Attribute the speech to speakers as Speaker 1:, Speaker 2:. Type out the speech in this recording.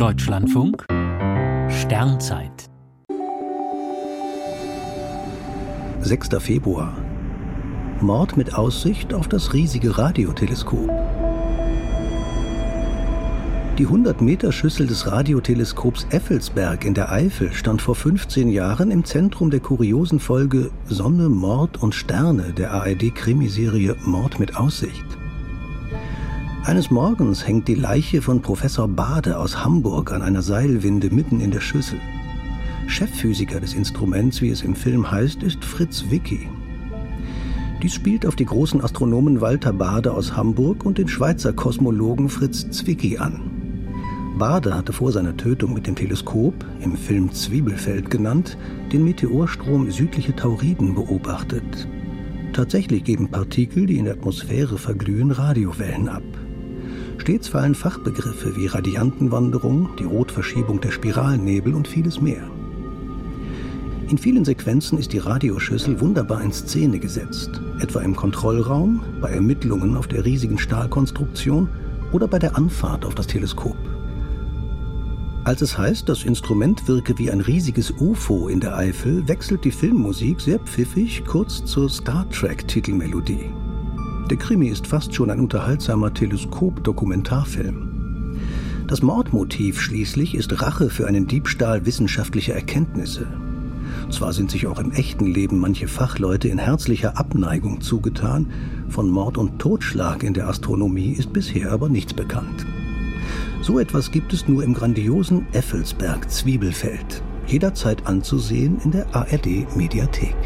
Speaker 1: Deutschlandfunk Sternzeit
Speaker 2: 6. Februar Mord mit Aussicht auf das riesige Radioteleskop. Die 100-Meter-Schüssel des Radioteleskops Effelsberg in der Eifel stand vor 15 Jahren im Zentrum der kuriosen Folge Sonne, Mord und Sterne der ARD-Krimiserie Mord mit Aussicht. Eines Morgens hängt die Leiche von Professor Bade aus Hamburg an einer Seilwinde mitten in der Schüssel. Chefphysiker des Instruments, wie es im Film heißt, ist Fritz Wicki. Dies spielt auf die großen Astronomen Walter Bade aus Hamburg und den Schweizer Kosmologen Fritz Zwicky an. Bade hatte vor seiner Tötung mit dem Teleskop, im Film Zwiebelfeld genannt, den Meteorstrom südliche Tauriden beobachtet. Tatsächlich geben Partikel, die in der Atmosphäre verglühen, Radiowellen ab. Stets fallen Fachbegriffe wie Radiantenwanderung, die Rotverschiebung der Spiralnebel und vieles mehr. In vielen Sequenzen ist die Radioschüssel wunderbar in Szene gesetzt, etwa im Kontrollraum, bei Ermittlungen auf der riesigen Stahlkonstruktion oder bei der Anfahrt auf das Teleskop. Als es heißt, das Instrument wirke wie ein riesiges UFO in der Eifel, wechselt die Filmmusik sehr pfiffig kurz zur Star Trek-Titelmelodie. Der Krimi ist fast schon ein unterhaltsamer Teleskop-Dokumentarfilm. Das Mordmotiv schließlich ist Rache für einen Diebstahl wissenschaftlicher Erkenntnisse. Zwar sind sich auch im echten Leben manche Fachleute in herzlicher Abneigung zugetan, von Mord und Totschlag in der Astronomie ist bisher aber nichts bekannt. So etwas gibt es nur im grandiosen Effelsberg Zwiebelfeld, jederzeit anzusehen in der ARD Mediathek.